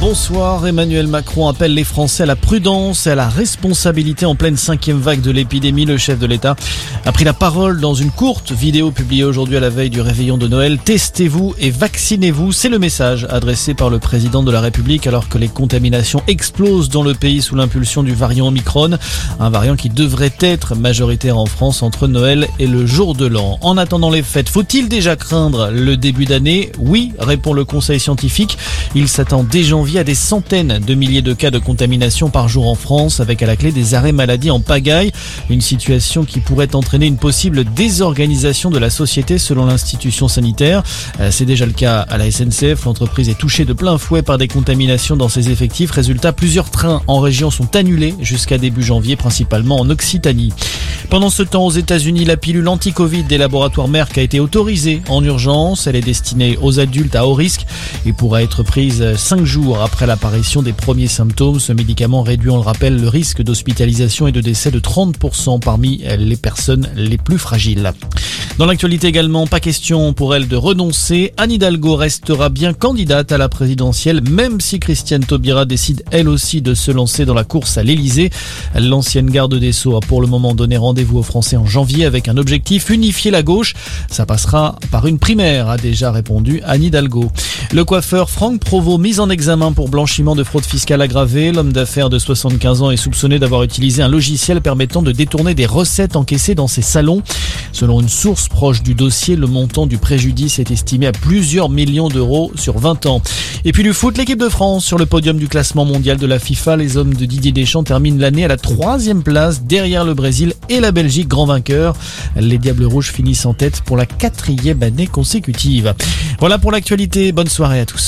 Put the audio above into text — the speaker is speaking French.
Bonsoir, Emmanuel Macron appelle les Français à la prudence et à la responsabilité en pleine cinquième vague de l'épidémie. Le chef de l'État a pris la parole dans une courte vidéo publiée aujourd'hui à la veille du réveillon de Noël. Testez-vous et vaccinez-vous, c'est le message adressé par le président de la République alors que les contaminations explosent dans le pays sous l'impulsion du variant Omicron, un variant qui devrait être majoritaire en France entre Noël et le jour de l'an. En attendant les fêtes, faut-il déjà craindre le début d'année? Oui, répond le conseil scientifique. Il s'attend dès janvier à des centaines de milliers de cas de contamination par jour en France, avec à la clé des arrêts maladie en pagaille. Une situation qui pourrait entraîner une possible désorganisation de la société selon l'institution sanitaire. Euh, c'est déjà le cas à la SNCF. L'entreprise est touchée de plein fouet par des contaminations dans ses effectifs. Résultat, plusieurs trains en région sont annulés jusqu'à début janvier, principalement en Occitanie. Pendant ce temps, aux États-Unis, la pilule anti-Covid des laboratoires Merck a été autorisée en urgence. Elle est destinée aux adultes à haut risque et pourra être prise 5 jours après l'apparition des premiers symptômes. Ce médicament réduit, on le rappelle, le risque d'hospitalisation et de décès de 30% parmi les personnes les plus fragiles. Dans l'actualité également, pas question pour elle de renoncer. Anne Hidalgo restera bien candidate à la présidentielle, même si Christiane Taubira décide elle aussi de se lancer dans la course à l'Elysée. L'ancienne garde des Sceaux a pour le moment donné rendez-vous aux Français en janvier avec un objectif, unifier la gauche. Ça passera par une primaire, a déjà répondu Anne Hidalgo. Le coiffeur Franck Provost, mis en examen pour blanchiment de fraude fiscale aggravée. L'homme d'affaires de 75 ans est soupçonné d'avoir utilisé un logiciel permettant de détourner des recettes encaissées dans ses salons. Selon une source proche du dossier, le montant du préjudice est estimé à plusieurs millions d'euros sur 20 ans. Et puis du foot, l'équipe de France sur le podium du classement mondial de la FIFA. Les hommes de Didier Deschamps terminent l'année à la troisième place derrière le Brésil et la Belgique, grand vainqueur. Les Diables Rouges finissent en tête pour la quatrième année consécutive. Voilà pour l'actualité. Bonne soirée à tous.